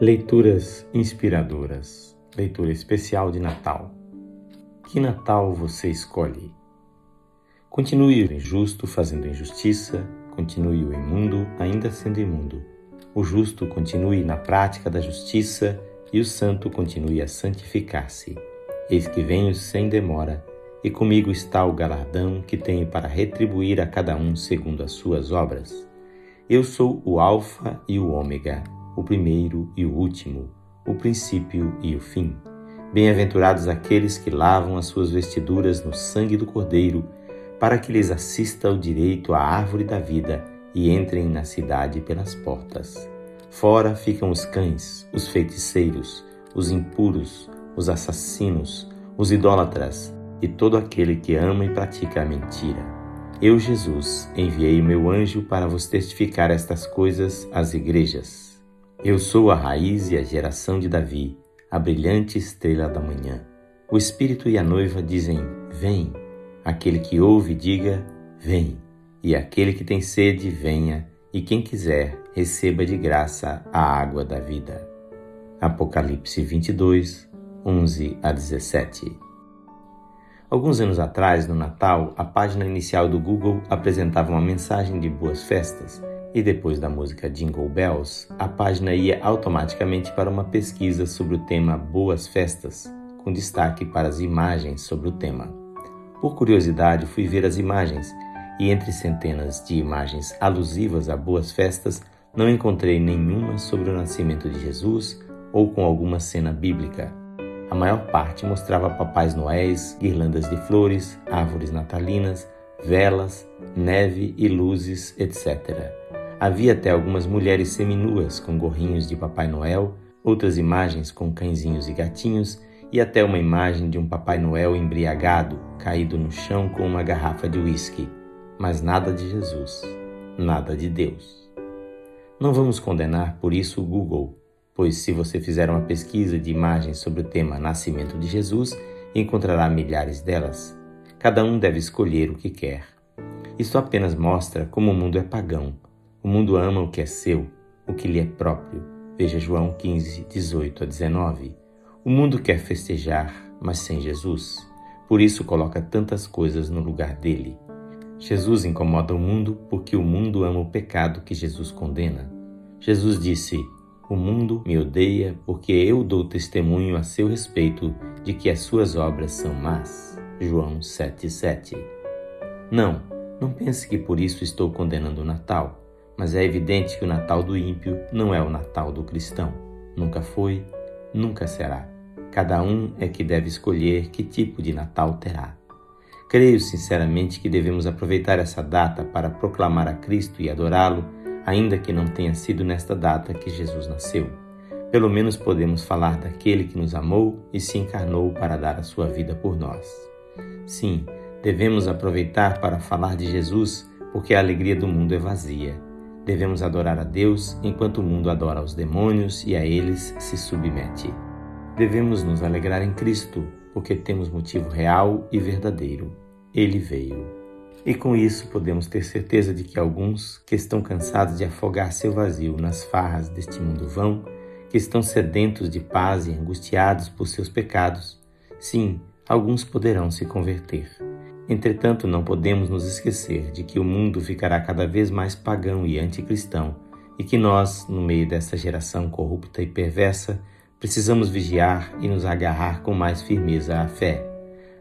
Leituras inspiradoras. Leitura especial de Natal. Que Natal você escolhe? Continue o injusto fazendo injustiça, continue o imundo ainda sendo imundo. O justo continue na prática da justiça e o santo continue a santificar-se. Eis que venho sem demora, e comigo está o galardão que tenho para retribuir a cada um segundo as suas obras. Eu sou o Alfa e o Ômega o primeiro e o último, o princípio e o fim. Bem-aventurados aqueles que lavam as suas vestiduras no sangue do Cordeiro, para que lhes assista o direito à árvore da vida e entrem na cidade pelas portas. Fora ficam os cães, os feiticeiros, os impuros, os assassinos, os idólatras e todo aquele que ama e pratica a mentira. Eu, Jesus, enviei o meu anjo para vos testificar estas coisas às igrejas. Eu sou a raiz e a geração de Davi, a brilhante estrela da manhã. O Espírito e a noiva dizem: Vem. Aquele que ouve, diga: Vem. E aquele que tem sede, venha. E quem quiser, receba de graça a água da vida. Apocalipse 22, 11 a 17. Alguns anos atrás, no Natal, a página inicial do Google apresentava uma mensagem de boas festas e depois da música Jingle Bells, a página ia automaticamente para uma pesquisa sobre o tema Boas Festas, com destaque para as imagens sobre o tema. Por curiosidade, fui ver as imagens e entre centenas de imagens alusivas a boas festas, não encontrei nenhuma sobre o nascimento de Jesus ou com alguma cena bíblica. A maior parte mostrava papais noéis, guirlandas de flores, árvores natalinas, velas, neve e luzes, etc. Havia até algumas mulheres seminuas com gorrinhos de Papai Noel, outras imagens com cãezinhos e gatinhos e até uma imagem de um Papai Noel embriagado, caído no chão com uma garrafa de uísque. Mas nada de Jesus, nada de Deus. Não vamos condenar por isso o Google, pois se você fizer uma pesquisa de imagens sobre o tema Nascimento de Jesus, encontrará milhares delas. Cada um deve escolher o que quer. Isso apenas mostra como o mundo é pagão o mundo ama o que é seu, o que lhe é próprio. Veja João 15, 18 a 19. O mundo quer festejar, mas sem Jesus. Por isso coloca tantas coisas no lugar dele. Jesus incomoda o mundo porque o mundo ama o pecado que Jesus condena. Jesus disse: O mundo me odeia porque eu dou testemunho a seu respeito de que as suas obras são más. João 7,7 Não, não pense que por isso estou condenando o Natal mas é evidente que o Natal do ímpio não é o Natal do cristão. Nunca foi, nunca será. Cada um é que deve escolher que tipo de Natal terá. Creio sinceramente que devemos aproveitar essa data para proclamar a Cristo e adorá-lo, ainda que não tenha sido nesta data que Jesus nasceu. Pelo menos podemos falar daquele que nos amou e se encarnou para dar a sua vida por nós. Sim, devemos aproveitar para falar de Jesus, porque a alegria do mundo é vazia Devemos adorar a Deus enquanto o mundo adora aos demônios e a eles se submete. Devemos nos alegrar em Cristo, porque temos motivo real e verdadeiro. Ele veio. E com isso podemos ter certeza de que alguns que estão cansados de afogar seu vazio nas farras deste mundo vão, que estão sedentos de paz e angustiados por seus pecados, sim, alguns poderão se converter. Entretanto, não podemos nos esquecer de que o mundo ficará cada vez mais pagão e anticristão e que nós, no meio dessa geração corrupta e perversa, precisamos vigiar e nos agarrar com mais firmeza à fé.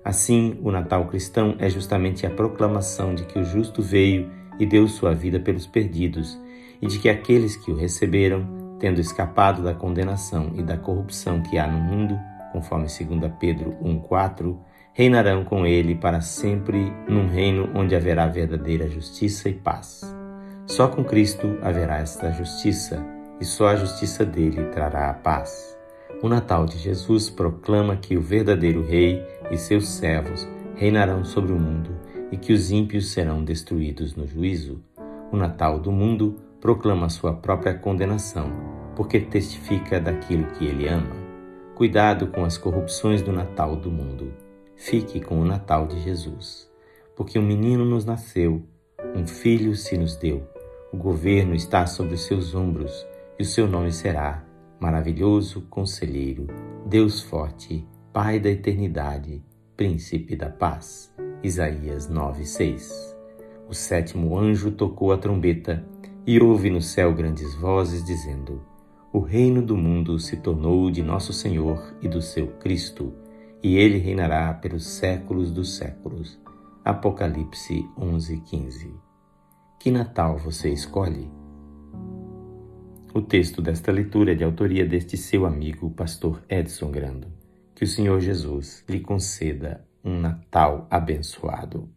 Assim, o Natal cristão é justamente a proclamação de que o justo veio e deu sua vida pelos perdidos, e de que aqueles que o receberam, tendo escapado da condenação e da corrupção que há no mundo, conforme 2 Pedro 1,4, reinarão com ele para sempre num reino onde haverá verdadeira justiça e paz. Só com Cristo haverá esta justiça, e só a justiça dele trará a paz. O Natal de Jesus proclama que o verdadeiro Rei e seus servos reinarão sobre o mundo e que os ímpios serão destruídos no juízo. O Natal do mundo proclama sua própria condenação, porque testifica daquilo que ele ama. Cuidado com as corrupções do Natal do mundo. Fique com o Natal de Jesus, porque um menino nos nasceu, um filho se nos deu. O governo está sobre os seus ombros e o seu nome será maravilhoso conselheiro, Deus forte, Pai da eternidade, príncipe da paz. Isaías 9:6. O sétimo anjo tocou a trombeta e houve no céu grandes vozes dizendo: O reino do mundo se tornou de nosso Senhor e do seu Cristo, e ele reinará pelos séculos dos séculos. Apocalipse 11:15. Que Natal você escolhe? O texto desta leitura é de autoria deste seu amigo, pastor Edson Grando. Que o Senhor Jesus lhe conceda um Natal abençoado.